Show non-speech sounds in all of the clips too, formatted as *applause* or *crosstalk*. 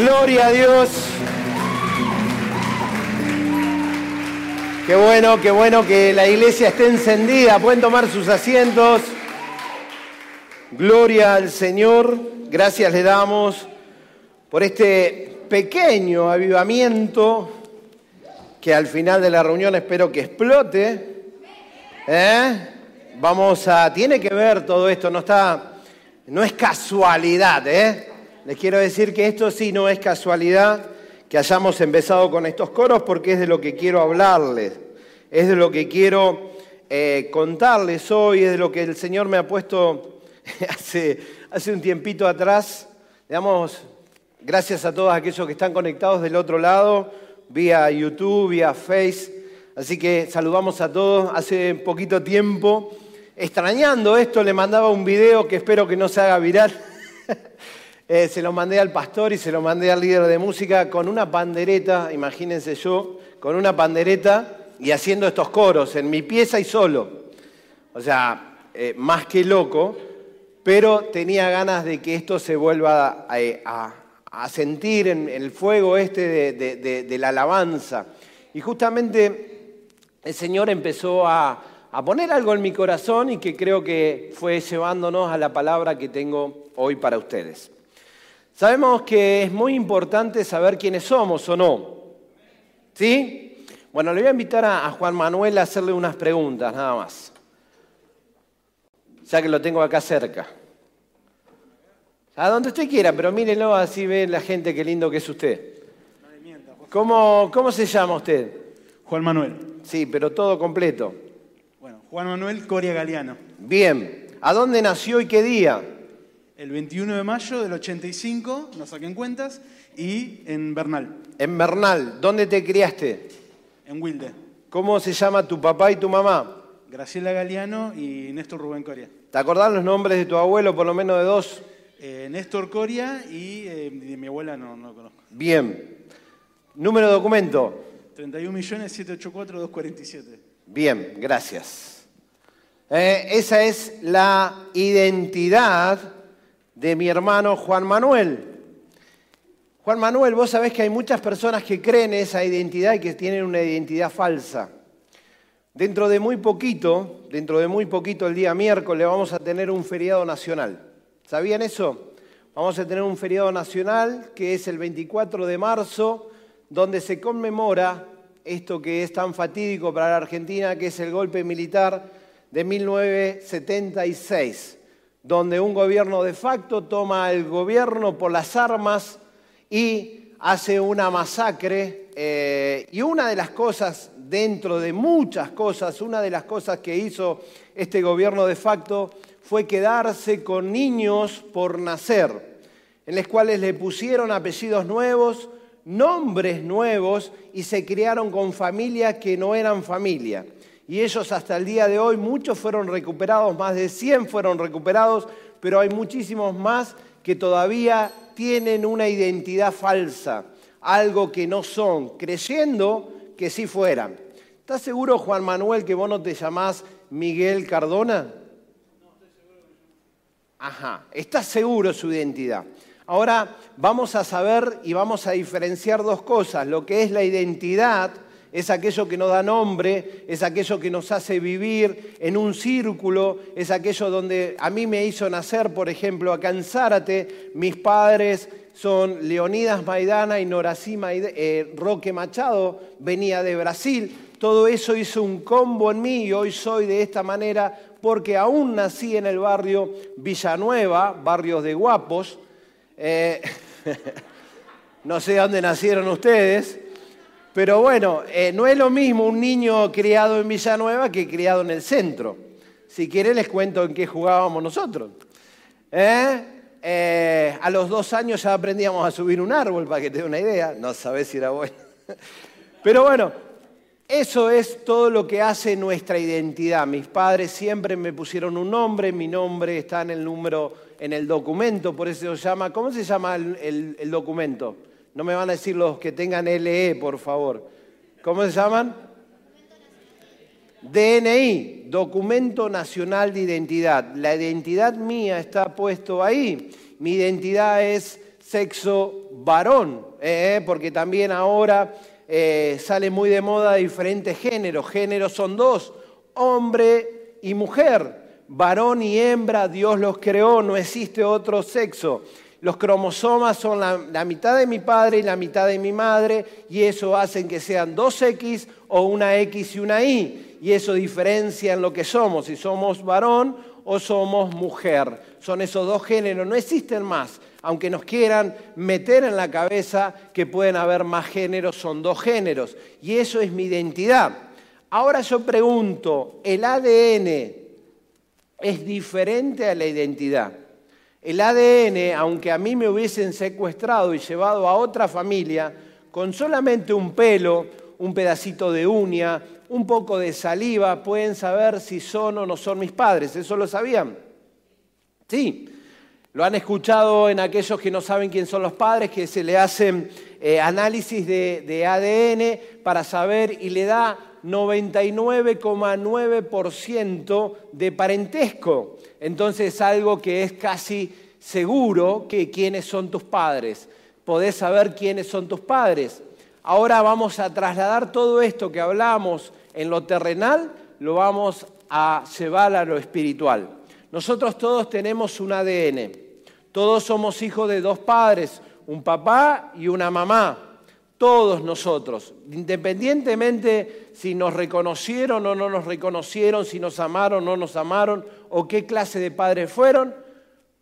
Gloria a Dios. Qué bueno, qué bueno que la iglesia esté encendida. Pueden tomar sus asientos. Gloria al Señor. Gracias le damos por este pequeño avivamiento que al final de la reunión espero que explote. ¿Eh? Vamos a. Tiene que ver todo esto, no está. No es casualidad, ¿eh? Les quiero decir que esto sí no es casualidad que hayamos empezado con estos coros porque es de lo que quiero hablarles, es de lo que quiero eh, contarles hoy, es de lo que el Señor me ha puesto *laughs* hace, hace un tiempito atrás. Le gracias a todos aquellos que están conectados del otro lado, vía YouTube, vía Face. Así que saludamos a todos. Hace poquito tiempo, extrañando esto, le mandaba un video que espero que no se haga viral. *laughs* Eh, se lo mandé al pastor y se lo mandé al líder de música con una pandereta, imagínense yo, con una pandereta y haciendo estos coros en mi pieza y solo. O sea, eh, más que loco, pero tenía ganas de que esto se vuelva a, sentir en, el fuego este de, la alabanza. Y justamente el Señor empezó a poner algo en mi corazón y que creo que fue llevándonos a la palabra que tengo hoy para ustedes. Sabemos que es muy importante saber quiénes somos o no. ¿Sí? Bueno, le voy a invitar a, Juan Manuel a hacerle unas preguntas, nada más. Ya que lo tengo acá cerca. A donde usted quiera, pero mírenlo, así ve la gente qué lindo que es usted. ¿Cómo, ¿Cómo se llama usted? Juan Manuel. Sí, pero todo completo. Bueno, Juan Manuel Coria Galeano. Bien. ¿A dónde nació y qué día? El 21 de mayo del 85, no saquen cuentas, y en Bernal. En Bernal, ¿dónde te criaste? En Wilde. ¿Cómo se llama tu papá y tu mamá? Graciela Galeano y Néstor Rubén Coria. ¿Te acordás los nombres de tu abuelo, por lo menos de dos? Eh, Néstor Coria y eh, de mi abuela no, no conozco. Bien. ¿Número de documento? 31.784.247. Bien, gracias. Eh, esa es la identidad de mi hermano Juan Manuel. Juan Manuel, vos sabés que hay muchas personas que creen esa identidad y que tienen una identidad falsa. Dentro de muy poquito, dentro de muy poquito el día miércoles vamos a tener un feriado nacional. ¿Sabían eso? Vamos a tener un feriado nacional que es el 24 de marzo, donde se conmemora esto que es tan fatídico para la Argentina, que es el golpe militar de 1976 donde un gobierno de facto toma el gobierno por las armas y hace una masacre. Eh, y una de las cosas, dentro de muchas cosas, una de las cosas que hizo este gobierno de facto fue quedarse con niños por nacer, en los cuales le pusieron apellidos nuevos, nombres nuevos y se criaron con familias que no eran familia y ellos hasta el día de hoy, muchos fueron recuperados, más de 100 fueron recuperados, pero hay muchísimos más que todavía tienen una identidad falsa, algo que no son, creyendo que sí fueran. ¿Estás seguro, Juan Manuel, que vos no te llamás Miguel Cardona? Ajá, estás seguro su identidad. Ahora vamos a saber y vamos a diferenciar dos cosas, lo que es la identidad, es aquello que nos da nombre, es aquello que nos hace vivir en un círculo, es aquello donde a mí me hizo nacer, por ejemplo, acá en mis padres son Leonidas Maidana y Norací eh, Roque Machado, venía de Brasil. Todo eso hizo un combo en mí y hoy soy de esta manera porque aún nací en el barrio Villanueva, barrios de guapos. Eh, *laughs* no sé dónde nacieron ustedes, pero bueno, eh, no es lo mismo un niño criado en Villanueva que criado en el centro. Si quieren les cuento en qué jugábamos nosotros. ¿Eh? Eh, a los dos años ya aprendíamos a subir un árbol, para que te dé una idea. No sabés si era bueno. *laughs* Pero bueno, eso es todo lo que hace nuestra identidad. Mis padres siempre me pusieron un nombre, mi nombre está en el número, en el documento, por eso se llama, ¿cómo se llama el documento? No me van a decir los que tengan LE, por favor. ¿Cómo se llaman? DNI, Documento Nacional de Identidad. La identidad mía está puesto ahí. Mi identidad es sexo varón, ¿eh? porque también ahora eh, sale muy de moda diferentes géneros. Géneros son dos, hombre y mujer. Varón y hembra, Dios los creó, no existe otro sexo. Los cromosomas son la, mitad de mi padre y la mitad de mi madre, y eso hace que sean dos X o una X y una Y, y eso diferencia en lo que somos, si somos varón o somos mujer. Son esos dos géneros, no existen más aunque nos quieran meter en la cabeza que pueden haber más géneros, son dos géneros. Y eso es mi identidad. Ahora yo pregunto, ¿el ADN es diferente a la identidad? El ADN, aunque a mí me hubiesen secuestrado y llevado a otra familia, con solamente un pelo, un pedacito de uña, un poco de saliva, pueden saber si son o no son mis padres. ¿Eso lo sabían? Sí. Lo han escuchado en aquellos que no saben quién son los padres, que se le hacen eh, análisis de, de ADN para saber y le da 99,9% de parentesco. Entonces es algo que es casi seguro que quiénes son tus padres. Podés saber quiénes son tus padres. Ahora vamos a trasladar todo esto que hablamos en lo terrenal, lo vamos a llevar a lo espiritual. Nosotros todos tenemos un ADN. Todos somos hijos de dos padres, un papá y una mamá. Todos nosotros, independientemente si nos reconocieron o no nos reconocieron, si nos amaron o no nos amaron, o qué clase de padres fueron,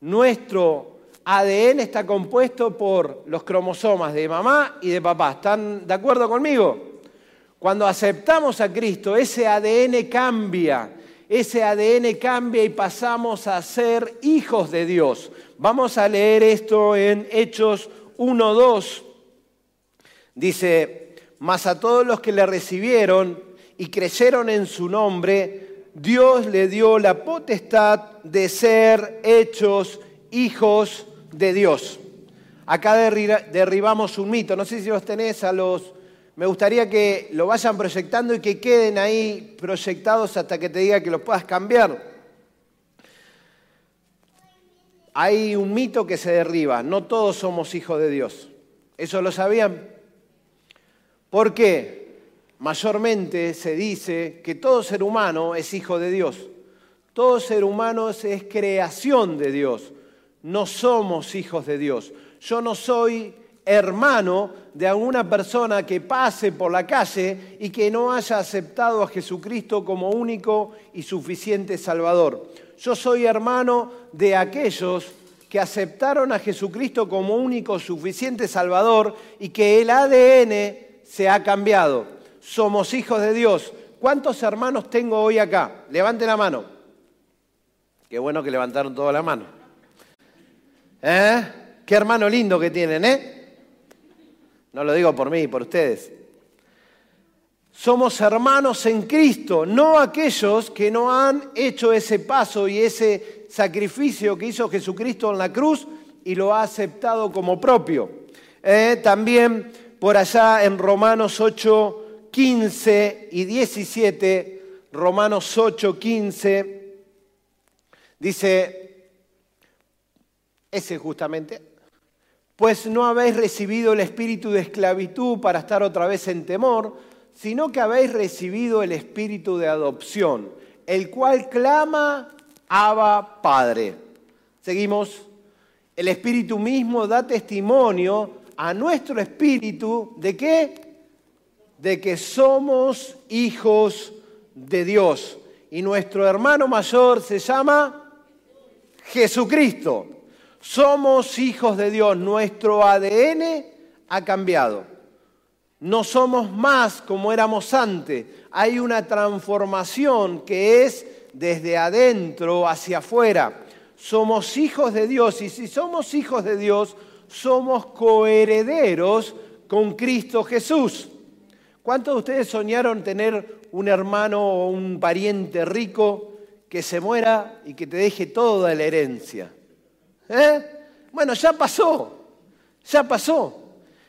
nuestro ADN está compuesto por los cromosomas de mamá y de papá. ¿Están de acuerdo conmigo? Cuando aceptamos a Cristo, ese ADN cambia ese ADN cambia y pasamos a ser hijos de Dios. Vamos a leer esto en Hechos 1.2. Dice, mas a todos los que le recibieron y creyeron en su nombre, Dios le dio la potestad de ser hechos hijos de Dios. Acá derribamos un mito, no sé si los tenés a los me gustaría que lo vayan proyectando y que queden ahí proyectados hasta que te diga que los puedas cambiar. Hay un mito que se derriba, no todos somos hijos de Dios. ¿Eso lo sabían? ¿Por qué? Mayormente se dice que todo ser humano es hijo de Dios. Todo ser humano es creación de Dios. No somos hijos de Dios. Yo no soy hermano de alguna persona que pase por la calle y que no haya aceptado a Jesucristo como único y suficiente Salvador. Yo soy hermano de aquellos que aceptaron a Jesucristo como único suficiente Salvador y que el ADN se ha cambiado. Somos hijos de Dios. ¿Cuántos hermanos tengo hoy acá? Levanten la mano. Qué bueno que levantaron toda la mano. ¿Eh? Qué hermano lindo que tienen, ¿eh? No lo digo por mí, por ustedes. Somos hermanos en Cristo, no aquellos que no han hecho ese paso y ese sacrificio que hizo Jesucristo en la cruz y lo ha aceptado como propio. Eh, también por allá en Romanos 8, 15 y 17, Romanos 8, 15, dice, ese justamente, pues no habéis recibido el espíritu de esclavitud para estar otra vez en temor, sino que habéis recibido el espíritu de adopción, el cual clama, Abba Padre. Seguimos. El espíritu mismo da testimonio a nuestro espíritu de qué? De que somos hijos de Dios. Y nuestro hermano mayor se llama Jesucristo. Somos hijos de Dios, nuestro ADN ha cambiado. No somos más como éramos antes. Hay una transformación que es desde adentro hacia afuera. Somos hijos de Dios y si somos hijos de Dios, somos coherederos con Cristo Jesús. ¿Cuántos de ustedes soñaron tener un hermano o un pariente rico que se muera y que te deje toda la herencia? ¿Eh? Bueno, ya pasó, ya pasó.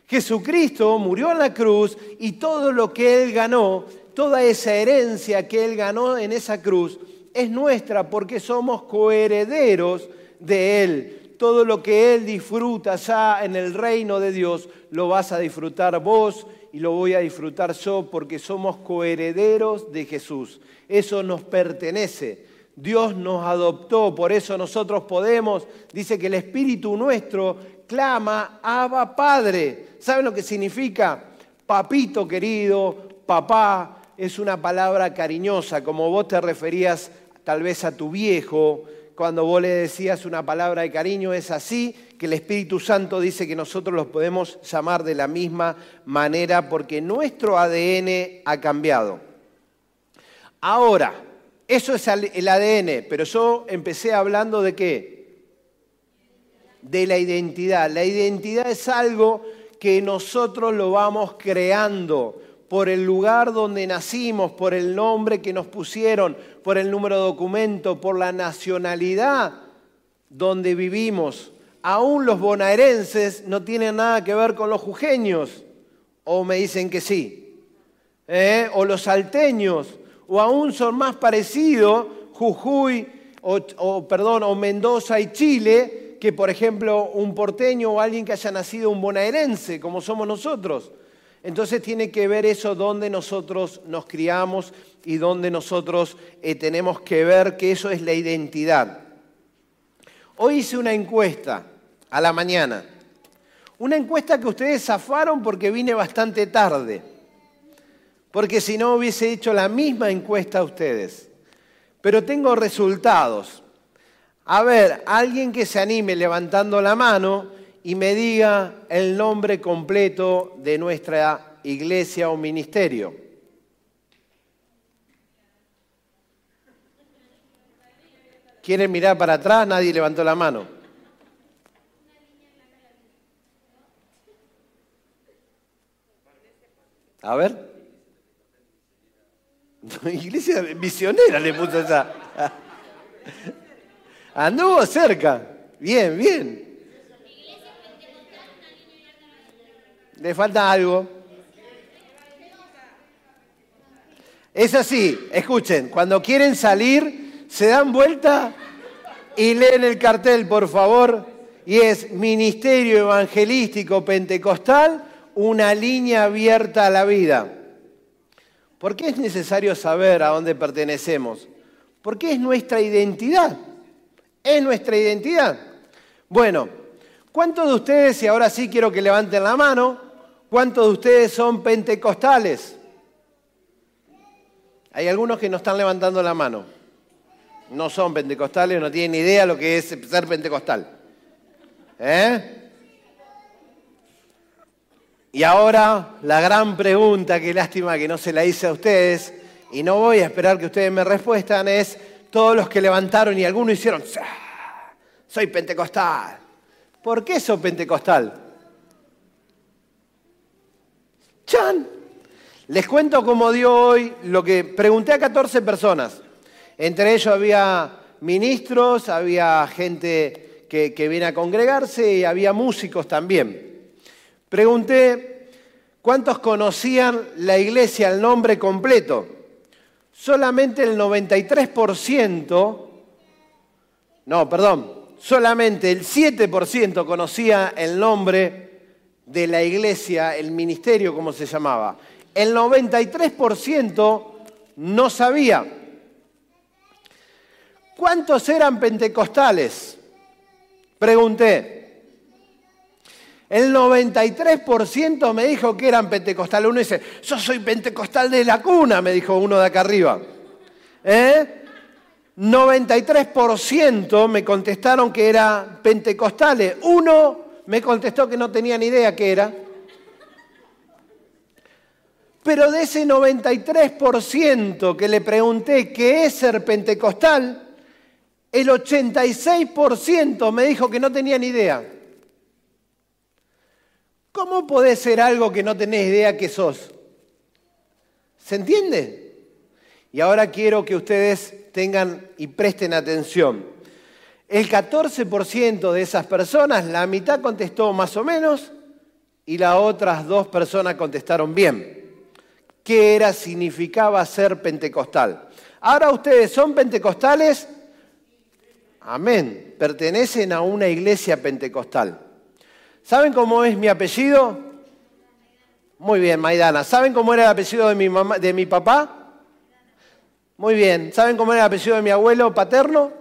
Jesucristo murió en la cruz y todo lo que Él ganó, toda esa herencia que Él ganó en esa cruz, es nuestra porque somos coherederos de Él. Todo lo que Él disfruta ya en el reino de Dios, lo vas a disfrutar vos y lo voy a disfrutar yo porque somos coherederos de Jesús. Eso nos pertenece. Dios nos adoptó, por eso nosotros podemos, dice que el Espíritu nuestro clama, Abba Padre. ¿Saben lo que significa? Papito querido, papá, es una palabra cariñosa, como vos te referías tal vez a tu viejo, cuando vos le decías una palabra de cariño, es así que el Espíritu Santo dice que nosotros los podemos llamar de la misma manera porque nuestro ADN ha cambiado. Ahora, eso es el ADN, pero yo empecé hablando de qué? De la identidad. La identidad es algo que nosotros lo vamos creando por el lugar donde nacimos, por el nombre que nos pusieron, por el número de documento, por la nacionalidad donde vivimos. Aún los bonaerenses no tienen nada que ver con los jujeños, o me dicen que sí. ¿Eh? O los salteños, o aún son más parecidos Jujuy, o, perdón, o Mendoza y Chile, que por ejemplo un porteño o alguien que haya nacido un bonaerense, como somos nosotros. Entonces tiene que ver eso donde nosotros nos criamos y donde nosotros eh, tenemos que ver que eso es la identidad. Hoy hice una encuesta a la mañana. Una encuesta que ustedes zafaron porque vine bastante tarde. Porque si no hubiese hecho la misma encuesta a ustedes. Pero tengo resultados. A ver, alguien que se anime levantando la mano y me diga el nombre completo de nuestra iglesia o ministerio. ¿Quieren mirar para atrás? Nadie levantó la mano. A ver. *laughs* Iglesia misionera le puso esa. *laughs* Anduvo cerca. Bien, bien. Le falta algo. Es así, escuchen, cuando quieren salir, se dan vuelta y leen el cartel, por favor, y es Ministerio Evangelístico Pentecostal, una línea abierta a la vida. ¿Por qué es necesario saber a dónde pertenecemos? Porque es nuestra identidad. Es nuestra identidad. Bueno, ¿cuántos de ustedes, y ahora sí quiero que levanten la mano, ¿Cuántos de ustedes son pentecostales? Hay algunos que no están levantando la mano. No son pentecostales, no tienen idea lo que es ser pentecostal. ¿Eh? Y ahora la gran pregunta, qué lástima que no se la hice a ustedes, y no voy a esperar que ustedes me respuestan, es todos los que levantaron y algunos hicieron, soy pentecostal. ¿Por qué soy pentecostal? ¡Chan! Les cuento cómo dio hoy lo que pregunté a 14 personas. Entre ellos había ministros, había gente que, viene a congregarse y había músicos también. Pregunté cuántos conocían la iglesia, el nombre completo. Solamente el 93%, no, perdón, solamente el 7% conocía el nombre de la iglesia, el ministerio como se llamaba. El 93% no sabía. ¿Cuántos eran pentecostales? Pregunté. El 93% me dijo que eran pentecostales. Uno dice, yo soy pentecostal de la cuna, me dijo uno de acá arriba. ¿Eh? 93% me contestaron que eran pentecostales. Uno me contestó que no tenía ni idea qué era. Pero de ese 93% que le pregunté qué es ser pentecostal, el 86% me dijo que no tenía ni idea. ¿Cómo puede ser algo que no tenés idea que sos? ¿Se entiende? Y ahora quiero que ustedes tengan y presten atención. El 14% de esas personas, la mitad contestó más o menos y las otras dos personas contestaron bien. ¿Qué era, significaba ser pentecostal? Ahora ustedes son pentecostales, Amén. Pertenecen a una iglesia pentecostal. ¿Saben cómo es mi apellido? Muy bien, Maidana. ¿Saben cómo era el apellido de mi, mamá, de mi papá? Muy bien. ¿Saben cómo era el apellido de mi abuelo paterno?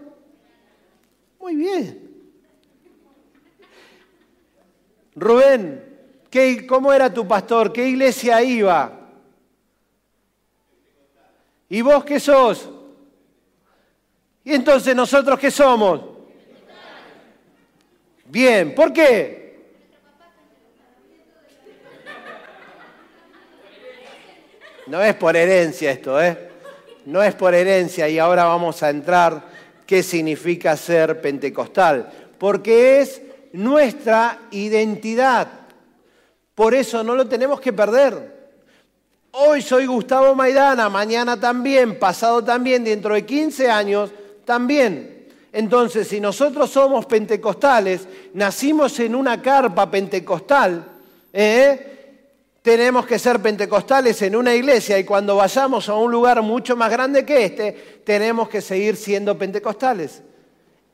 Muy bien. Rubén, ¿qué, ¿cómo era tu pastor? ¿Qué iglesia iba? ¿Y vos qué sos? ¿Y entonces nosotros qué somos? Bien, ¿por qué? No es por herencia esto, ¿eh? No es por herencia y ahora vamos a entrar qué significa ser pentecostal, porque es nuestra identidad. Por eso no lo tenemos que perder. Hoy soy Gustavo Maidana, mañana también, pasado también, dentro de 15 años también. Entonces, si nosotros somos pentecostales, nacimos en una carpa pentecostal, ¿eh? Tenemos que ser pentecostales en una iglesia y cuando vayamos a un lugar mucho más grande que este, tenemos que seguir siendo pentecostales.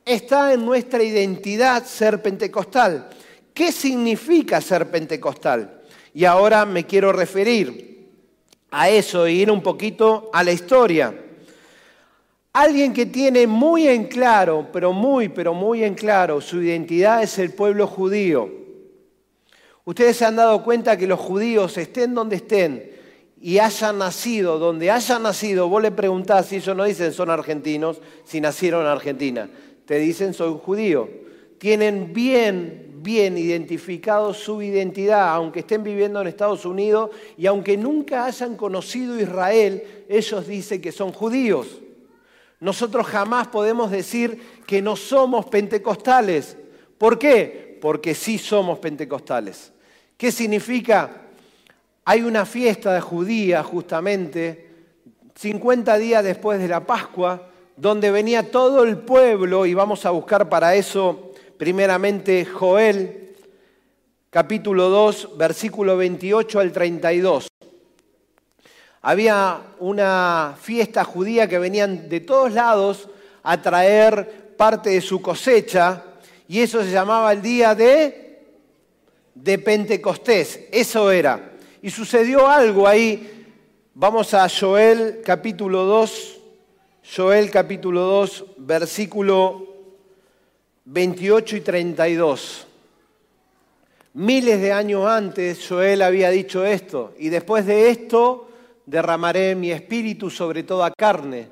Está en nuestra identidad ser pentecostal. ¿Qué significa ser pentecostal? Y ahora me quiero referir a eso e ir un poquito a la historia. Alguien que tiene muy en claro, pero muy, pero muy en claro, su identidad es el pueblo judío. Ustedes se han dado cuenta que los judíos, estén donde estén y hayan nacido, donde hayan nacido, vos le preguntás si ellos no dicen son argentinos, si nacieron en Argentina. Te dicen soy judío. Tienen bien, bien identificado su identidad, aunque estén viviendo en Estados Unidos y aunque nunca hayan conocido Israel, ellos dicen que son judíos. Nosotros jamás podemos decir que no somos pentecostales. ¿Por qué? Porque sí somos pentecostales. ¿Qué significa? Hay una fiesta judía justamente, 50 días después de la Pascua, donde venía todo el pueblo, y vamos a buscar para eso primeramente Joel, capítulo 2, versículo 28 al 32 había una fiesta judía que venían de todos lados a traer parte de su cosecha y eso se llamaba el día de, de Pentecostés, eso era. Y sucedió algo ahí, vamos a Joel capítulo 2, Joel capítulo 2, versículo 28 y 32. Miles de años antes Joel había dicho esto y después de esto derramaré mi espíritu sobre toda carne,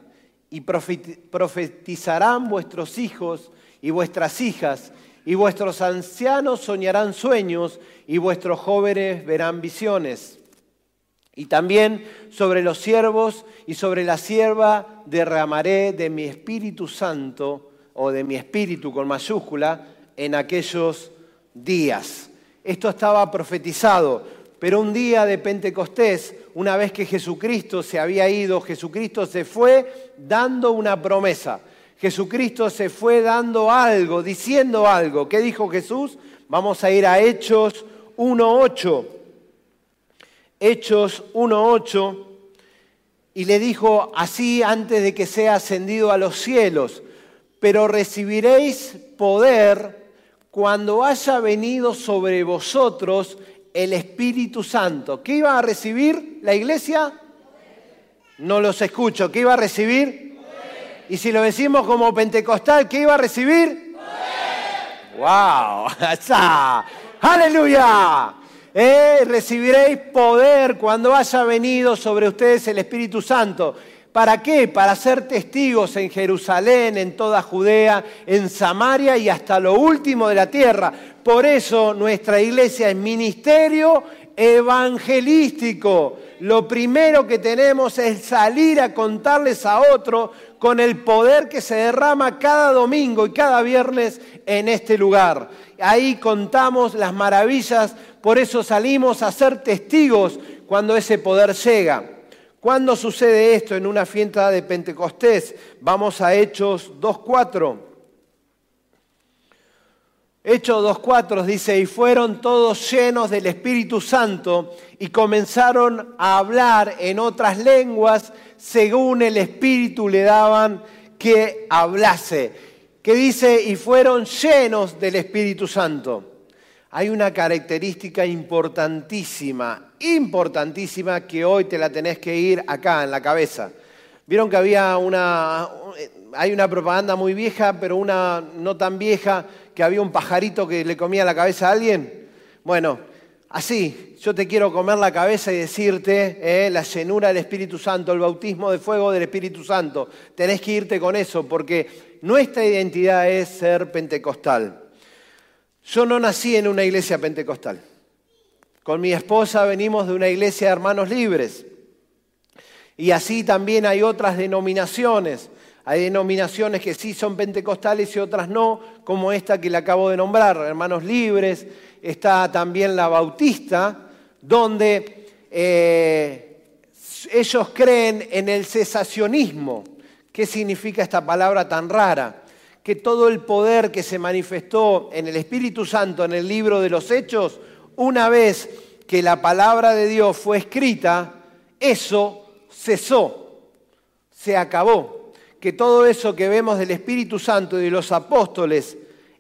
y profetizarán vuestros hijos y vuestras hijas, y vuestros ancianos soñarán sueños, y vuestros jóvenes verán visiones. Y también sobre los siervos y sobre la sierva derramaré de mi Espíritu Santo, o de mi Espíritu con mayúscula, en aquellos días. Esto estaba profetizado, pero un día de Pentecostés una vez que Jesucristo se había ido, Jesucristo se fue dando una promesa. Jesucristo se fue dando algo, diciendo algo. ¿Qué dijo Jesús? Vamos a ir a Hechos 1.8. Hechos 1.8. Y le dijo así antes de que sea ascendido a los cielos. Pero recibiréis poder cuando haya venido sobre vosotros el Espíritu Santo. ¿Qué iba a recibir la iglesia? No los escucho. ¿Qué iba a recibir? Y si lo decimos como pentecostal, ¿qué iba a recibir? ¡Wow! *laughs* ¡Aleluya! Eh, recibiréis poder cuando haya venido sobre ustedes el Espíritu Santo. ¿Para qué? Para ser testigos en Jerusalén, en toda Judea, en Samaria y hasta lo último de la tierra. Por eso nuestra iglesia es ministerio evangelístico. Lo primero que tenemos es salir a contarles a otro con el poder que se derrama cada domingo y cada viernes en este lugar. Ahí contamos las maravillas, por eso salimos a ser testigos cuando ese poder llega. ¿Cuándo sucede esto en una fiesta de Pentecostés? Vamos a Hechos 2.4. Hechos 2.4 dice, y fueron todos llenos del Espíritu Santo y comenzaron a hablar en otras lenguas según el Espíritu le daban que hablase. que dice, y fueron llenos del Espíritu Santo. Hay una característica importantísima, importantísima, que hoy te la tenés que ir acá en la cabeza. Vieron que había una, hay una propaganda muy vieja, pero una no tan vieja, que había un pajarito que le comía la cabeza a alguien. Bueno, así, yo te quiero comer la cabeza y decirte eh, la llenura del Espíritu Santo, el bautismo de fuego del Espíritu Santo. Tenés que irte con eso, porque nuestra identidad es ser pentecostal. Yo no nací en una iglesia pentecostal. Con mi esposa venimos de una iglesia de hermanos libres. Y así también hay otras denominaciones. Hay denominaciones que sí son pentecostales y otras no, como esta que le acabo de nombrar, hermanos libres. Está también la bautista, donde eh, ellos creen en el cesacionismo. ¿Qué significa esta palabra tan rara? que todo el poder que se manifestó en el Espíritu Santo en el libro de los Hechos, una vez que la palabra de Dios fue escrita, eso cesó, se acabó. Que todo eso que vemos del Espíritu Santo y de los apóstoles,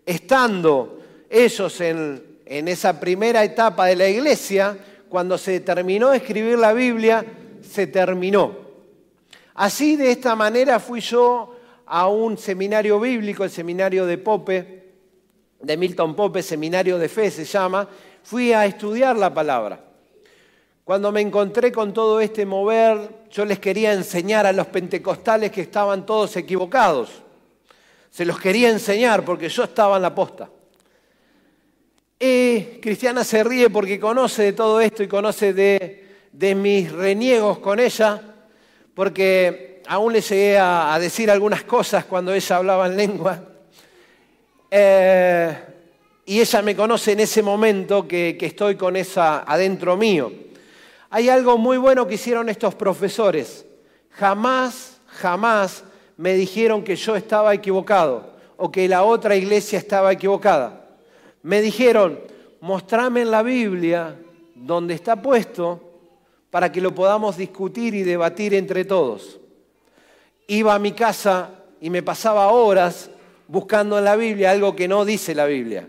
estando ellos en, en esa primera etapa de la iglesia, cuando se terminó de escribir la Biblia, se terminó. Así de esta manera fui yo a un seminario bíblico, el seminario de Pope, de Milton Pope, seminario de fe se llama, fui a estudiar la palabra. Cuando me encontré con todo este mover, yo les quería enseñar a los pentecostales que estaban todos equivocados. Se los quería enseñar porque yo estaba en la posta. Y Cristiana se ríe porque conoce de todo esto y conoce de, mis reniegos con ella, porque aún le llegué a, decir algunas cosas cuando ella hablaba en lengua. Eh, y ella me conoce en ese momento que estoy con esa adentro mío. Hay algo muy bueno que hicieron estos profesores. Jamás, jamás me dijeron que yo estaba equivocado o que la otra iglesia estaba equivocada. Me dijeron, mostrame en la Biblia donde está puesto para que lo podamos discutir y debatir entre todos iba a mi casa y me pasaba horas buscando en la Biblia algo que no dice la Biblia,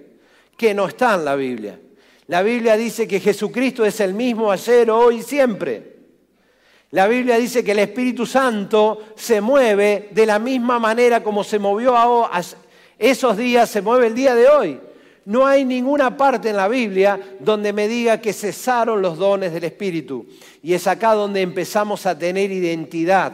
que no está en la Biblia. La Biblia dice que Jesucristo es el mismo ayer, hoy y siempre. La Biblia dice que el Espíritu Santo se mueve de la misma manera como se movió esos días, se mueve el día de hoy. No hay ninguna parte en la Biblia donde me diga que cesaron los dones del Espíritu. Y es acá donde empezamos a tener identidad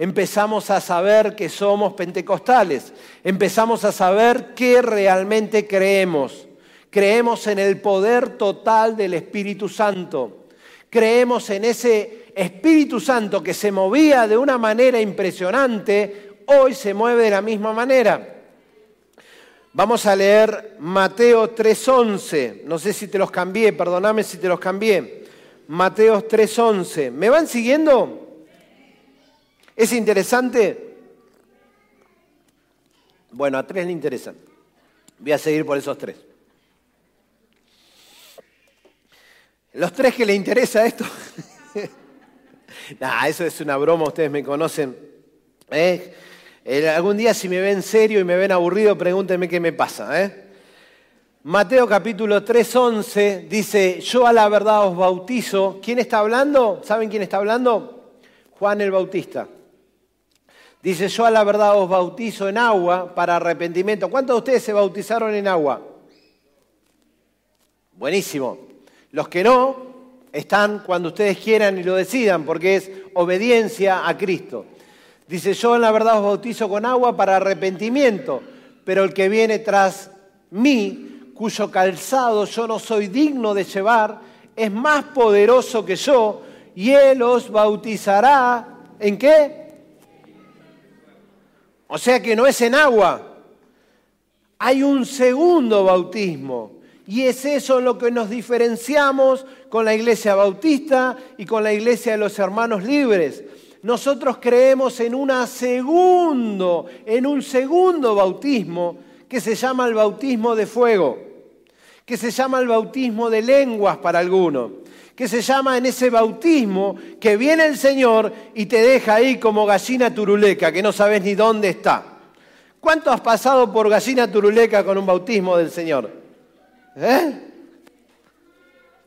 empezamos a saber que somos pentecostales, empezamos a saber qué realmente creemos. Creemos en el poder total del Espíritu Santo. Creemos en ese Espíritu Santo que se movía de una manera impresionante, hoy se mueve de la misma manera. Vamos a leer Mateo 3.11. No sé si te los cambié, perdóname si te los cambié. Mateo 3.11. ¿Me van siguiendo? ¿Es interesante? Bueno, a tres le interesan. Voy a seguir por esos tres. Los tres que le interesa esto. *laughs* nah, eso es una broma, ustedes me conocen. ¿eh? Algún día si me ven serio y me ven aburrido, pregúntenme qué me pasa. ¿eh? Mateo capítulo 3.11 dice, yo a la verdad os bautizo. ¿Quién está hablando? ¿Saben quién está hablando? Juan el Bautista. Dice, yo a la verdad os bautizo en agua para arrepentimiento. ¿Cuántos de ustedes se bautizaron en agua? Buenísimo. Los que no, están cuando ustedes quieran y lo decidan, porque es obediencia a Cristo. Dice, yo en la verdad os bautizo con agua para arrepentimiento, pero el que viene tras mí, cuyo calzado yo no soy digno de llevar, es más poderoso que yo, y él os bautizará, ¿en qué? O sea que no es en agua. Hay un segundo bautismo. Y es eso en lo que nos diferenciamos con la iglesia bautista y con la iglesia de los hermanos libres. Nosotros creemos en, una segundo, en un segundo bautismo que se llama el bautismo de fuego, que se llama el bautismo de lenguas para algunos que se llama en ese bautismo que viene el Señor y te deja ahí como gallina turuleca, que no sabes ni dónde está. ¿Cuánto has pasado por gallina turuleca con un bautismo del Señor? ¿Eh?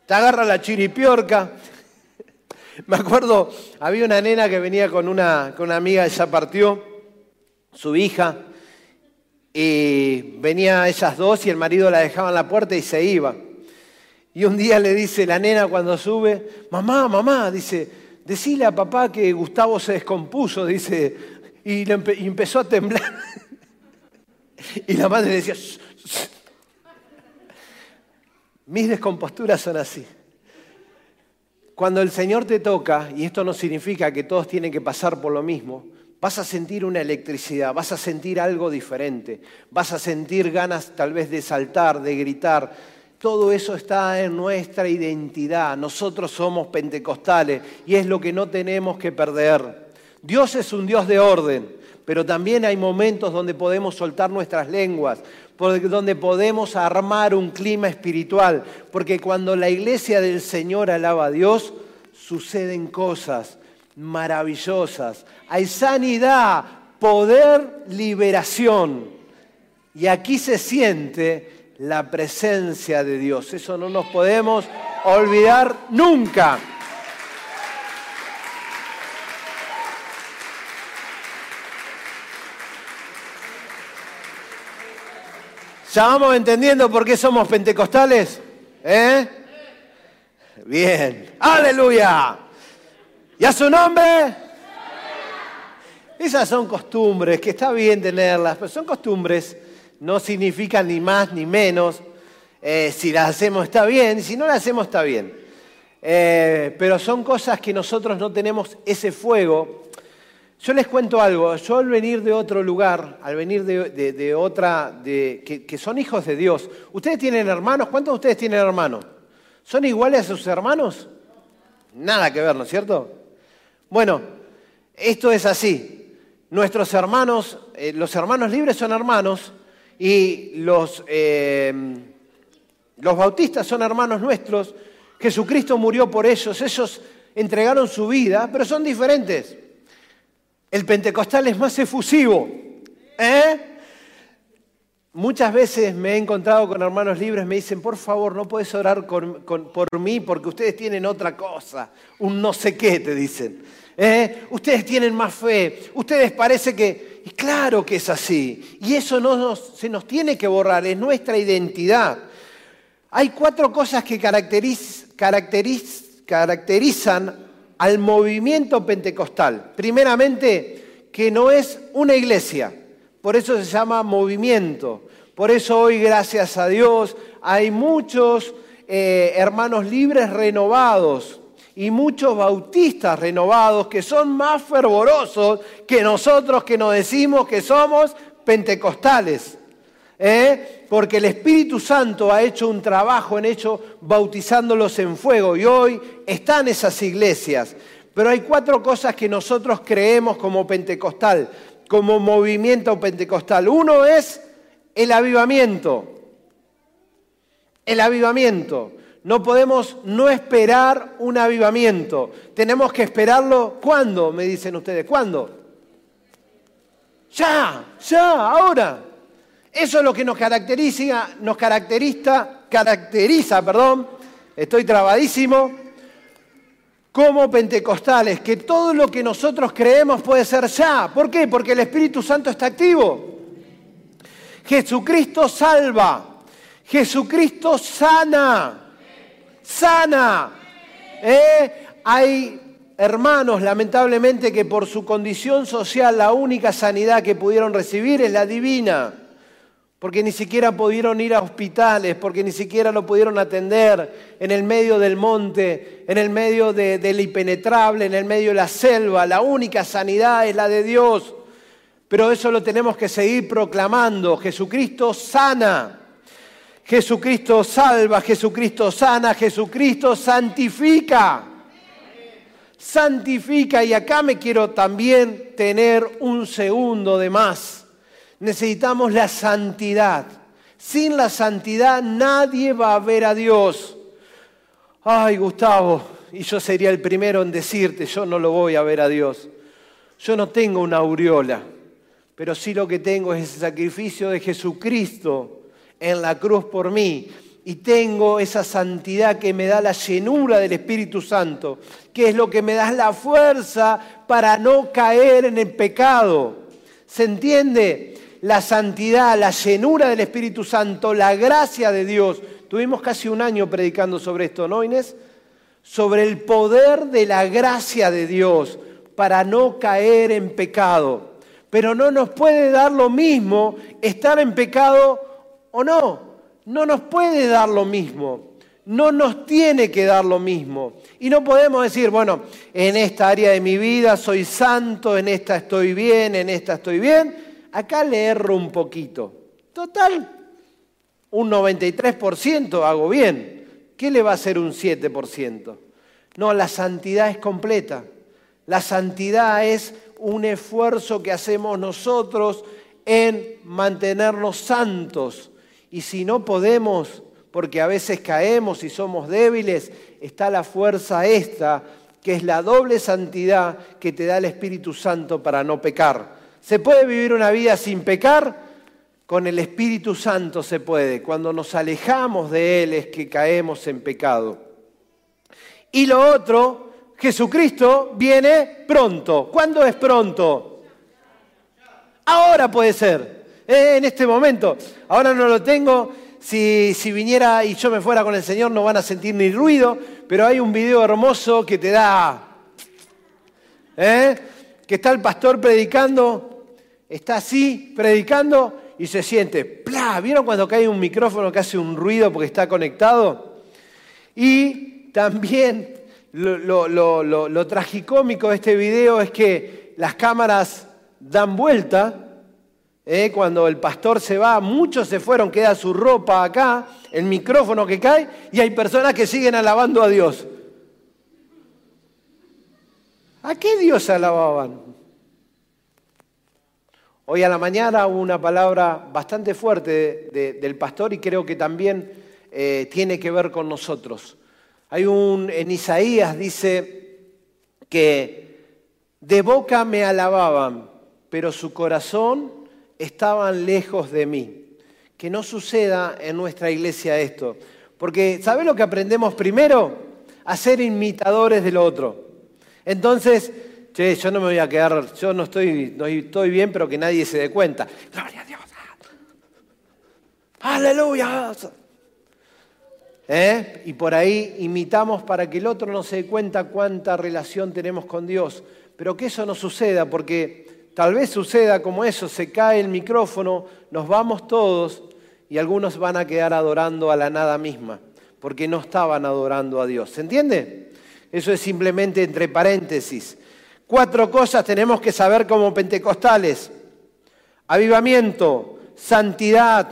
Te agarra la chiripiorca. *laughs* Me acuerdo, había una nena que venía con una, con una amiga, ella partió, su hija, y venía ellas dos y el marido la dejaba en la puerta y se iba. Y un día le dice la nena cuando sube, mamá, mamá, dice, decile a papá que Gustavo se descompuso, dice, y, empezó a temblar. *laughs* y la madre decía, mis descomposturas son así. Cuando el Señor te toca, y esto no significa que todos tienen que pasar por lo mismo, vas a sentir una electricidad, vas a sentir algo diferente, vas a sentir ganas tal vez de saltar, de gritar, todo eso está en nuestra identidad. Nosotros somos pentecostales y es lo que no tenemos que perder. Dios es un Dios de orden, pero también hay momentos donde podemos soltar nuestras lenguas, donde podemos armar un clima espiritual, porque cuando la iglesia del Señor alaba a Dios, suceden cosas maravillosas. Hay sanidad, poder, liberación. Y aquí se siente la presencia de Dios. Eso no nos podemos olvidar nunca. ¿Ya vamos entendiendo por qué somos pentecostales? ¿Eh? Bien. Aleluya. ¿Y a su nombre? Esas son costumbres, que está bien tenerlas, pero son costumbres no significa ni más ni menos. Eh, si las hacemos está bien, si no las hacemos está bien. Eh, pero son cosas que nosotros no tenemos ese fuego. Yo les cuento algo, yo al venir de otro lugar, al venir de, otra, que, son hijos de Dios, ¿ustedes tienen hermanos? ¿Cuántos de ustedes tienen hermanos? ¿Son iguales a sus hermanos? Nada que ver, ¿no es cierto? Bueno, esto es así. Nuestros hermanos, eh, los hermanos libres son hermanos, y los, eh, los bautistas son hermanos nuestros, Jesucristo murió por ellos, ellos entregaron su vida, pero son diferentes. El pentecostal es más efusivo. ¿eh? Muchas veces me he encontrado con hermanos libres, me dicen, por favor, no puedes orar por mí porque ustedes tienen otra cosa, un no sé qué, te dicen. ¿eh? Ustedes tienen más fe, ustedes parece que y claro que es así. Y eso no se nos tiene que borrar, es nuestra identidad. Hay cuatro cosas que caracterizan al movimiento pentecostal. Primeramente, que no es una iglesia, por eso se llama movimiento. Por eso hoy, gracias a Dios, hay muchos eh, hermanos libres renovados y muchos bautistas renovados que son más fervorosos que nosotros que nos decimos que somos pentecostales. ¿Eh? Porque el Espíritu Santo ha hecho un trabajo en hecho bautizándolos en fuego y hoy están esas iglesias. Pero hay cuatro cosas que nosotros creemos como pentecostal, como movimiento pentecostal. Uno es el avivamiento. El avivamiento. No podemos no esperar un avivamiento. Tenemos que esperarlo. ¿Cuándo? Me dicen ustedes. ¿Cuándo? Ya, ya, ahora. Eso es lo que nos caracteriza, nos caracteriza, caracteriza, perdón, estoy trabadísimo, como pentecostales, que todo lo que nosotros creemos puede ser ya. ¿Por qué? Porque el Espíritu Santo está activo. Jesucristo salva. Jesucristo sana sana. ¿Eh? Hay hermanos, lamentablemente, que por su condición social la única sanidad que pudieron recibir es la divina, porque ni siquiera pudieron ir a hospitales, porque ni siquiera lo pudieron atender en el medio del monte, en el medio del impenetrable, en el medio de la selva. La única sanidad es la de Dios. Pero eso lo tenemos que seguir proclamando. Jesucristo sana. Jesucristo salva, Jesucristo sana, Jesucristo santifica. Santifica y acá me quiero también tener un segundo de más. Necesitamos la santidad. Sin la santidad nadie va a ver a Dios. Ay, Gustavo, y yo sería el primero en decirte, yo no lo voy a ver a Dios. Yo no tengo una aureola. pero sí lo que tengo es ese sacrificio de Jesucristo en la cruz por mí. Y tengo esa santidad que me da la llenura del Espíritu Santo, que es lo que me da la fuerza para no caer en el pecado. ¿Se entiende? La santidad, la llenura del Espíritu Santo, la gracia de Dios. Tuvimos casi un año predicando sobre esto, ¿no, Inés? Sobre el poder de la gracia de Dios para no caer en pecado. Pero no nos puede dar lo mismo estar en pecado o no. No nos puede dar lo mismo. No nos tiene que dar lo mismo. Y no podemos decir, bueno, en esta área de mi vida soy santo, en esta estoy bien, en esta estoy bien. Acá le erro un poquito. Total, un 93% hago bien. ¿Qué le va a hacer un 7%? No, la santidad es completa. La santidad es un esfuerzo que hacemos nosotros en mantenernos santos. Y si no podemos, porque a veces caemos y somos débiles, está la fuerza esta, que es la doble santidad que te da el Espíritu Santo para no pecar. ¿Se puede vivir una vida sin pecar? Con el Espíritu Santo se puede. Cuando nos alejamos de Él es que caemos en pecado. Y lo otro Jesucristo viene pronto. ¿Cuándo es pronto? Ahora puede ser, eh, en este momento. Ahora no lo tengo. Si, si, viniera y yo me fuera con el Señor no van a sentir ni ruido, pero hay un video hermoso que te da, ¿eh? que está el pastor predicando, está así predicando y se siente, ¡plá! ¿Vieron cuando cae un micrófono que hace un ruido porque está conectado? Y también lo, tragicómico de este video es que las cámaras dan vuelta. ¿eh? Cuando el pastor se va, muchos se fueron, queda su ropa acá, el micrófono que cae, y hay personas que siguen alabando a Dios. ¿A qué Dios alababan? Hoy a la mañana hubo una palabra bastante fuerte del pastor y creo que también eh, tiene que ver con nosotros. Hay un, en Isaías dice que de boca me alababan, pero su corazón estaban lejos de mí. Que no suceda en nuestra iglesia esto. Porque, ¿sabes lo que aprendemos primero? A ser imitadores del otro. Entonces, che, yo no me voy a quedar, yo no estoy, no estoy bien, pero que nadie se dé cuenta. Gloria a Dios. Aleluya. ¿Eh? Y por ahí imitamos para que el otro no se dé cuenta cuánta relación tenemos con Dios. Pero que eso no suceda, porque tal vez suceda como eso, se cae el micrófono, nos vamos todos y algunos van a quedar adorando a la nada misma, porque no estaban adorando a Dios. ¿Se entiende? Eso es simplemente entre paréntesis. Cuatro cosas tenemos que saber como pentecostales. Avivamiento, santidad,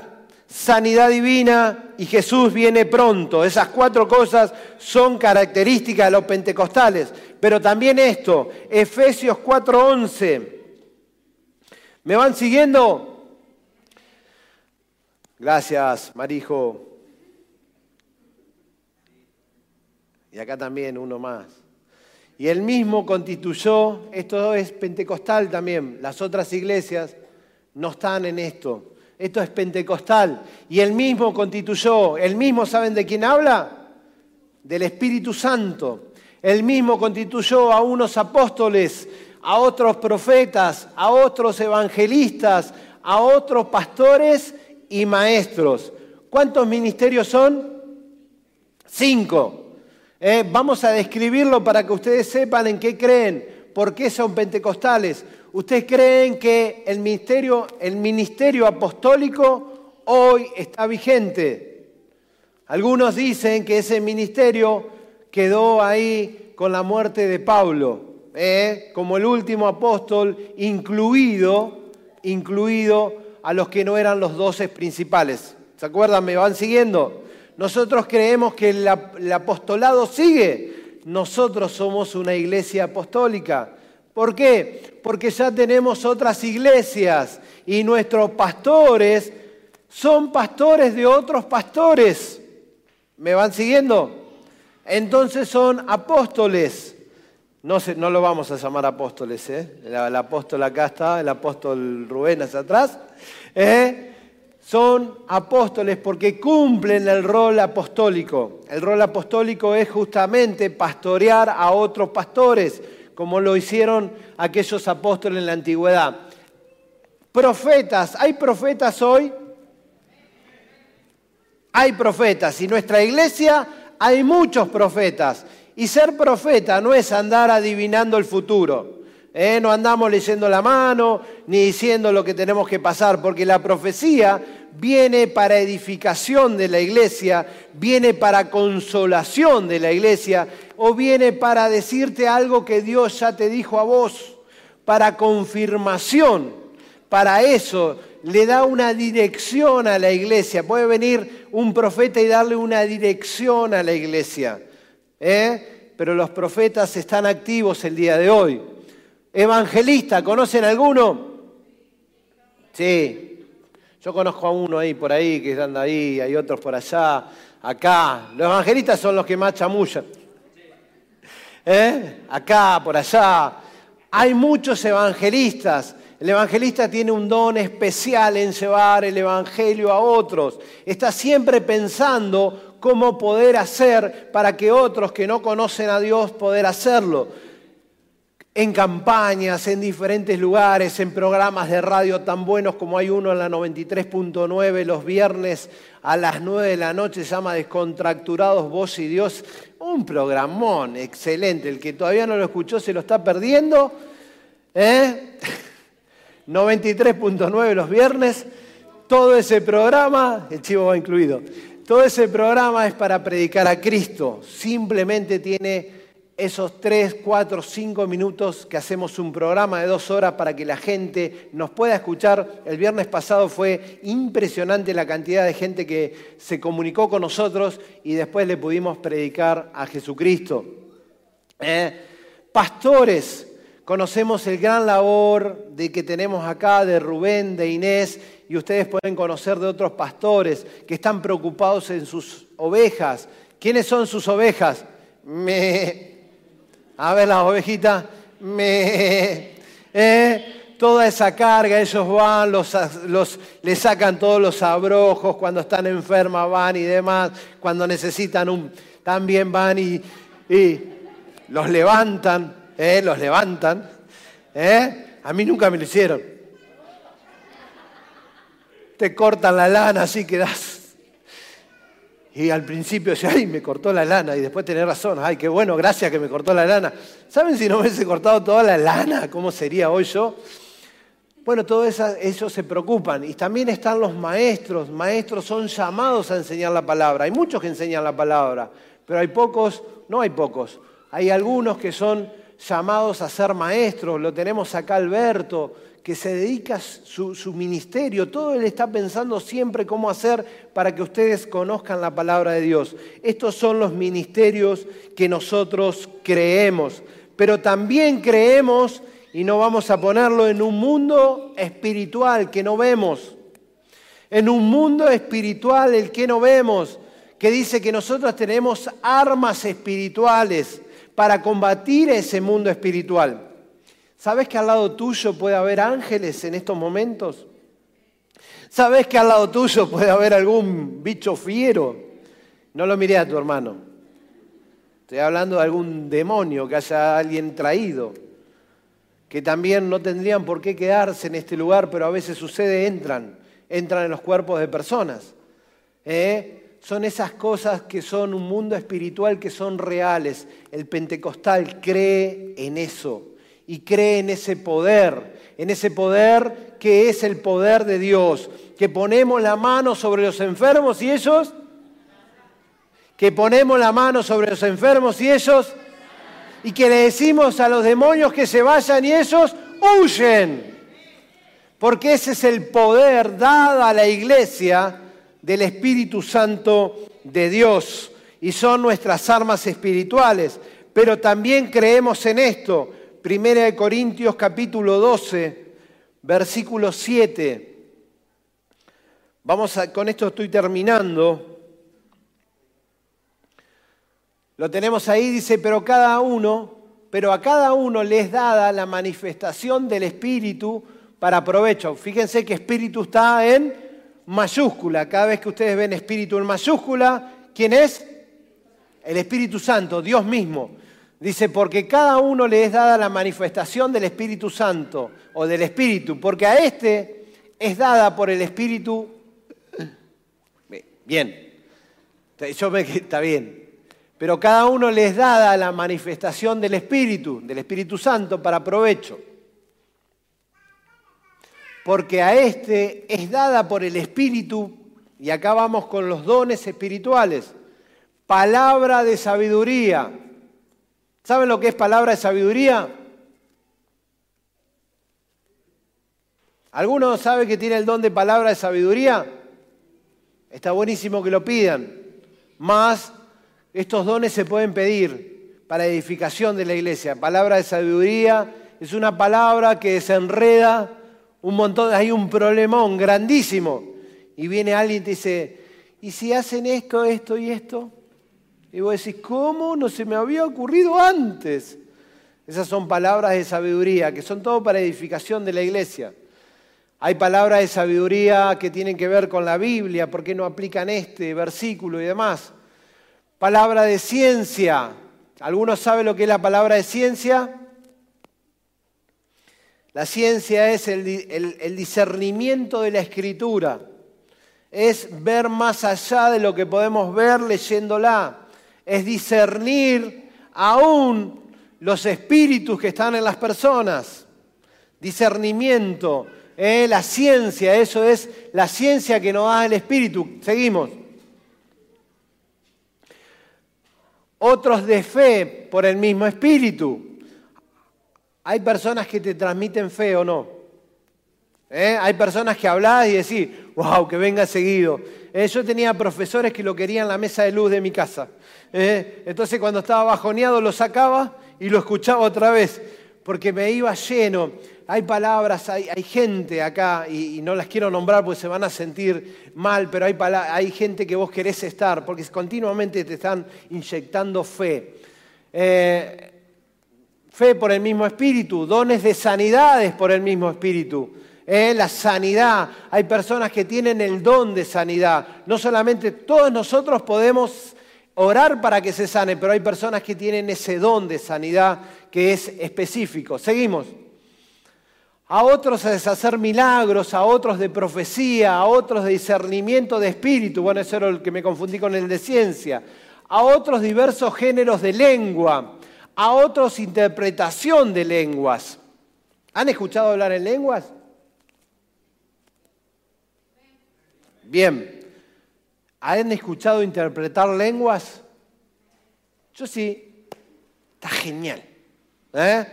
sanidad divina y Jesús viene pronto. Esas cuatro cosas son características de los pentecostales. Pero también esto, Efesios 4:11. ¿Me van siguiendo? Gracias, Marijo. Y acá también uno más. Y él mismo constituyó, esto es pentecostal también, las otras iglesias no están en esto. Esto es pentecostal. Y él mismo constituyó, él mismo, ¿saben de quién habla? Del Espíritu Santo. Él mismo constituyó a unos apóstoles, a otros profetas, a otros evangelistas, a otros pastores y maestros. ¿Cuántos ministerios son? Cinco. Eh, vamos a describirlo para que ustedes sepan en qué creen, por qué son pentecostales. ¿Ustedes creen que el ministerio, el ministerio apostólico hoy está vigente? Algunos dicen que ese ministerio quedó ahí con la muerte de Pablo, ¿eh? como el último apóstol, incluido, incluido a los que no eran los doce principales. ¿Se acuerdan? ¿Me van siguiendo? Nosotros creemos que el apostolado sigue. Nosotros somos una iglesia apostólica. ¿Por qué? Porque ya tenemos otras iglesias y nuestros pastores son pastores de otros pastores. ¿Me van siguiendo? Entonces son apóstoles. No, lo vamos a llamar apóstoles, ¿eh? el, apóstol acá está, el apóstol Rubén hacia atrás. ¿eh? Son apóstoles porque cumplen el rol apostólico. El rol apostólico es justamente pastorear a otros pastores, como lo hicieron aquellos apóstoles en la antigüedad. Profetas, ¿hay profetas hoy? Hay profetas y nuestra iglesia hay muchos profetas. Y ser profeta no es andar adivinando el futuro. ¿eh? No andamos leyendo la mano ni diciendo lo que tenemos que pasar, porque la profecía viene para edificación de la iglesia, viene para consolación de la iglesia o viene para decirte algo que Dios ya te dijo a vos, para confirmación. Para eso le da una dirección a la iglesia. Puede venir un profeta y darle una dirección a la iglesia. ¿eh? pero los profetas están activos el día de hoy. Evangelista, ¿conocen alguno? Sí, yo conozco a uno ahí por ahí que anda ahí, hay otros por allá, acá. Los evangelistas son los que más chamullan. ¿Eh? Acá, por allá. Hay muchos evangelistas. El evangelista tiene un don especial en llevar el evangelio a otros. Está siempre pensando cómo poder hacer para que otros que no conocen a Dios poder hacerlo. En campañas, en diferentes lugares, en programas de radio tan buenos como hay uno en la 93.9 los viernes a las 9 de la noche, se llama Descontracturados Vos y Dios. Un programón excelente, el que todavía no lo escuchó se lo está perdiendo. ¿eh? *laughs* 93.9 los viernes, todo ese programa, el chivo va incluido, todo ese programa es para predicar a Cristo. Simplemente tiene esos tres, cuatro, cinco minutos que hacemos un programa de dos horas para que la gente nos pueda escuchar. El viernes pasado fue impresionante la cantidad de gente que se comunicó con nosotros y después le pudimos predicar a Jesucristo. Eh, pastores, conocemos el gran labor de que tenemos acá de Rubén, de Inés y ustedes pueden conocer de otros pastores que están preocupados en sus ovejas. ¿Quiénes son sus ovejas? Me. A ver las ovejitas. Me. ¿Eh? Toda esa carga, ellos van, los, los, le sacan todos los abrojos, cuando están enfermas van y demás, cuando necesitan un, también van y, los levantan, ¿eh? los levantan. ¿eh? A mí nunca me lo hicieron te cortan la lana, así que das. Y al principio dice, ay, me cortó la lana. Y después tenés razón, ay, qué bueno, gracias que me cortó la lana. ¿Saben si no me hubiese cortado toda la lana? ¿Cómo sería hoy yo? Bueno, todos ellos se preocupan. Y también están los maestros. Maestros son llamados a enseñar la palabra. Hay muchos que enseñan la palabra, pero hay pocos, no hay pocos. Hay algunos que son llamados a ser maestros. Lo tenemos acá Alberto, que se dedica su, su ministerio, todo él está pensando siempre cómo hacer para que ustedes conozcan la palabra de Dios. Estos son los ministerios que nosotros creemos, pero también creemos, y no vamos a ponerlo en un mundo espiritual que no vemos, en un mundo espiritual el que no vemos, que dice que nosotros tenemos armas espirituales para combatir ese mundo espiritual. ¿Sabes que al lado tuyo puede haber ángeles en estos momentos? ¿Sabes que al lado tuyo puede haber algún bicho fiero? No lo miré a tu hermano. Estoy hablando de algún demonio que haya alguien traído, que también no tendrían por qué quedarse en este lugar, pero a veces sucede, entran, entran en los cuerpos de personas. ¿Eh? Son esas cosas que son un mundo espiritual que son reales. El pentecostal cree en eso y cree en ese poder, en ese poder que es el poder de Dios, que ponemos la mano sobre los enfermos y ellos, que ponemos la mano sobre los enfermos y ellos, y que le decimos a los demonios que se vayan y ellos huyen, porque ese es el poder dado a la iglesia del Espíritu Santo de Dios y son nuestras armas espirituales, pero también creemos en esto Primera de Corintios capítulo 12, versículo 7. Vamos a, con esto estoy terminando. Lo tenemos ahí, dice, pero cada uno pero a cada uno le es dada la manifestación del Espíritu para provecho. Fíjense que Espíritu está en mayúscula. Cada vez que ustedes ven Espíritu en mayúscula, ¿quién es? El Espíritu Santo, Dios mismo. Dice, porque cada uno le es dada la manifestación del Espíritu Santo o del Espíritu, porque a este es dada por el Espíritu. *clears throat* Bien, yo me está bien. Pero cada uno le es dada la manifestación del Espíritu, del Espíritu Santo, para provecho. Porque a este es dada por el Espíritu, y acá vamos con los dones espirituales, palabra de sabiduría ¿Saben lo que es palabra de sabiduría? ¿Alguno sabe que tiene el don de palabra de sabiduría? Está buenísimo que lo pidan. Más, estos dones se pueden pedir para edificación de la iglesia. Palabra de sabiduría es una palabra que desenreda un montón, hay un problemón grandísimo. Y viene alguien y te dice, ¿y si hacen esto, esto y esto? Y vos decís, ¿cómo no se me había ocurrido antes? Esas son palabras de sabiduría, que son todo para edificación de la iglesia. Hay palabras de sabiduría que tienen que ver con la Biblia, ¿por qué no aplican este versículo y demás? Palabra de ciencia. ¿Algunos saben lo que es la palabra de ciencia? La ciencia es el, el discernimiento de la escritura, es ver más allá de lo que podemos ver leyéndola es discernir aún los espíritus que están en las personas. Discernimiento, ¿eh? la ciencia, eso es la ciencia que nos da el espíritu. Seguimos. Otros de fe por el mismo espíritu. Hay personas que te transmiten fe o no. ¿Eh? Hay personas que hablas y decís, wow, que venga seguido. ¿Eh? yo tenía profesores que lo querían en la mesa de luz de mi casa. ¿eh? entonces cuando estaba bajoneado lo sacaba y lo escuchaba otra vez, porque me iba lleno. Hay palabras, hay, gente acá, y, no las quiero nombrar porque se van a sentir mal, pero hay, hay gente que vos querés estar, porque continuamente te están inyectando fe. fe por el mismo espíritu, dones de sanidades por el mismo espíritu. ¿Eh? la sanidad. Hay personas que tienen el don de sanidad. No solamente todos nosotros podemos orar para que se sane, pero hay personas que tienen ese don de sanidad que es específico. Seguimos. A otros a deshacer milagros, a otros de profecía, a otros de discernimiento de espíritu. Bueno, eso era el que me confundí con el de ciencia. A otros diversos géneros de lengua. A otros interpretación de lenguas. ¿Han escuchado hablar en lenguas? Bien, ¿han escuchado interpretar lenguas? Yo sí, está genial. ¿eh?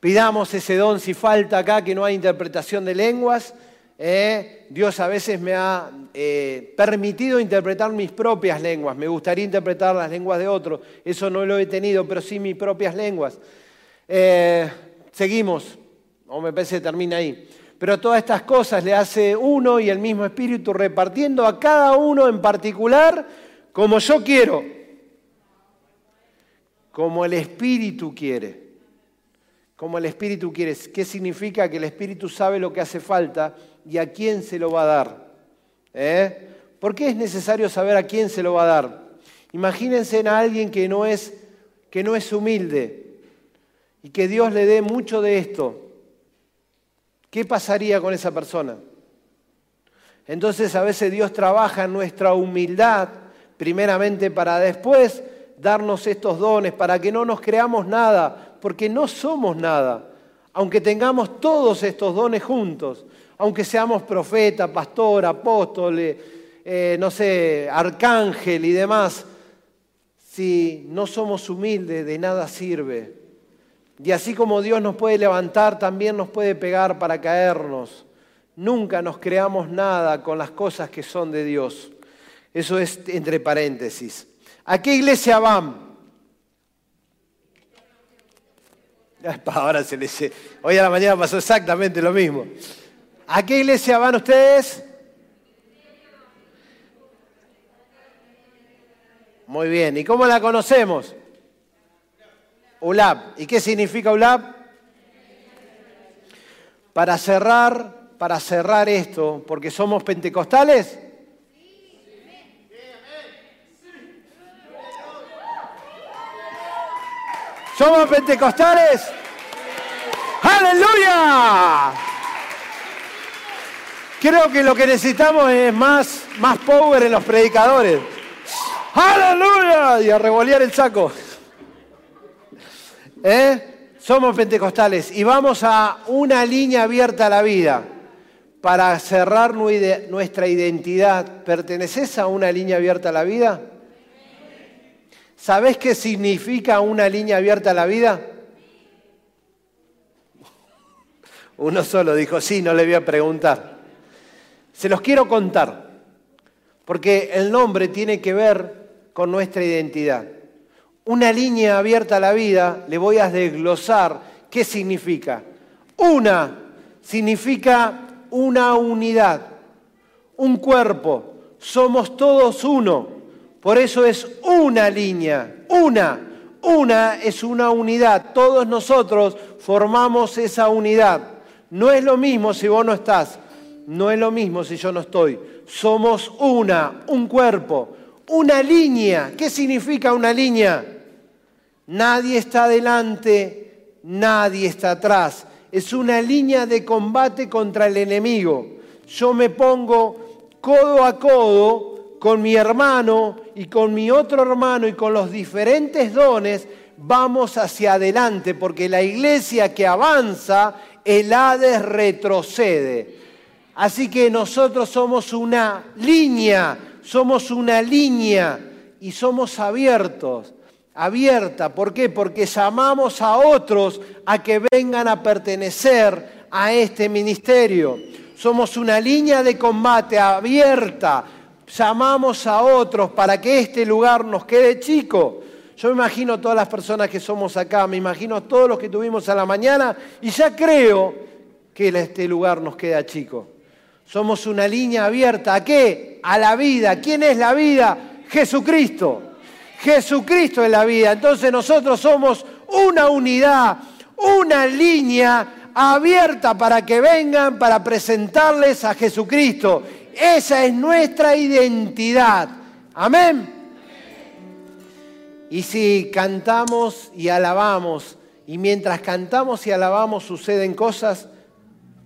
Pidamos ese don si falta acá que no hay interpretación de lenguas. ¿eh? Dios a veces me ha eh, permitido interpretar mis propias lenguas. Me gustaría interpretar las lenguas de otros. Eso no lo he tenido, pero sí mis propias lenguas. seguimos. O me parece que termina ahí. Pero todas estas cosas le hace uno y el mismo Espíritu repartiendo a cada uno en particular como yo quiero, como el Espíritu quiere. Como el Espíritu quiere. ¿Qué significa? Que el Espíritu sabe lo que hace falta y a quién se lo va a dar. ¿Eh? ¿Por qué es necesario saber a quién se lo va a dar? Imagínense en alguien que no es, que no es humilde y que Dios le dé mucho de esto ¿qué pasaría con esa persona? Entonces a veces Dios trabaja en nuestra humildad, primeramente para después darnos estos dones, para que no nos creamos nada, porque no somos nada, aunque tengamos todos estos dones juntos, aunque seamos profeta, pastor, apóstol, eh, no sé, arcángel y demás, si no somos humildes, de nada sirve. Y así como Dios nos puede levantar, también nos puede pegar para caernos. Nunca nos creamos nada con las cosas que son de Dios. Eso es entre paréntesis. ¿A qué iglesia van? *laughs* Ahora se les... Hoy a la mañana pasó exactamente lo mismo. ¿A qué iglesia van ustedes? Muy bien. ¿Y cómo la conocemos? ULAP. ¿Y qué significa ULAP? Para cerrar, para cerrar esto, porque somos pentecostales. ¿Somos pentecostales? ¡Aleluya! Creo que lo que necesitamos es más, más power en los predicadores. ¡Aleluya! Y a revolear el saco. ¿Eh? Somos pentecostales y vamos a una línea abierta a la vida para cerrar nuestra identidad. ¿Perteneces a una línea abierta a la vida? ¿Sabés qué significa una línea abierta a la vida? Uno solo dijo, sí, no le voy a preguntar. Se los quiero contar, porque el nombre tiene que ver con nuestra identidad. Una línea abierta a la vida, le voy a desglosar qué significa. Una significa una unidad, un cuerpo, somos todos uno. Por eso es una línea, una, una es una unidad. Todos nosotros formamos esa unidad. No es lo mismo si vos no estás, no es lo mismo si yo no estoy. Somos una, un cuerpo, una línea. ¿Qué significa una línea? Nadie está adelante, nadie está atrás. Es una línea de combate contra el enemigo. Yo me pongo codo a codo con mi hermano y con mi otro hermano y con los diferentes dones, vamos hacia adelante, porque la iglesia que avanza, el Hades retrocede. Así que nosotros somos una línea, somos una línea y somos abiertos, abierta. ¿Por qué? Porque llamamos a otros a que vengan a pertenecer a este ministerio. Somos una línea de combate abierta llamamos a otros para que este lugar nos quede chico. Yo me imagino todas las personas que somos acá, me imagino todos los que tuvimos a la mañana y ya creo que este lugar nos queda chico. Somos una línea abierta. ¿A qué? A la vida. ¿Quién es la vida? Jesucristo. Jesucristo es la vida. Entonces nosotros somos una unidad, una línea abierta para que vengan, para presentarles a Jesucristo. Esa es nuestra identidad. Amén. Y si cantamos y alabamos, y mientras cantamos y alabamos suceden cosas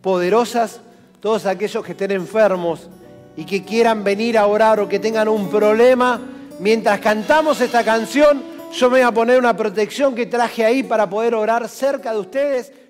poderosas, todos aquellos que estén enfermos y que quieran venir a orar o que tengan un problema, mientras cantamos esta canción, yo me voy a poner una protección que traje ahí para poder orar cerca de ustedes.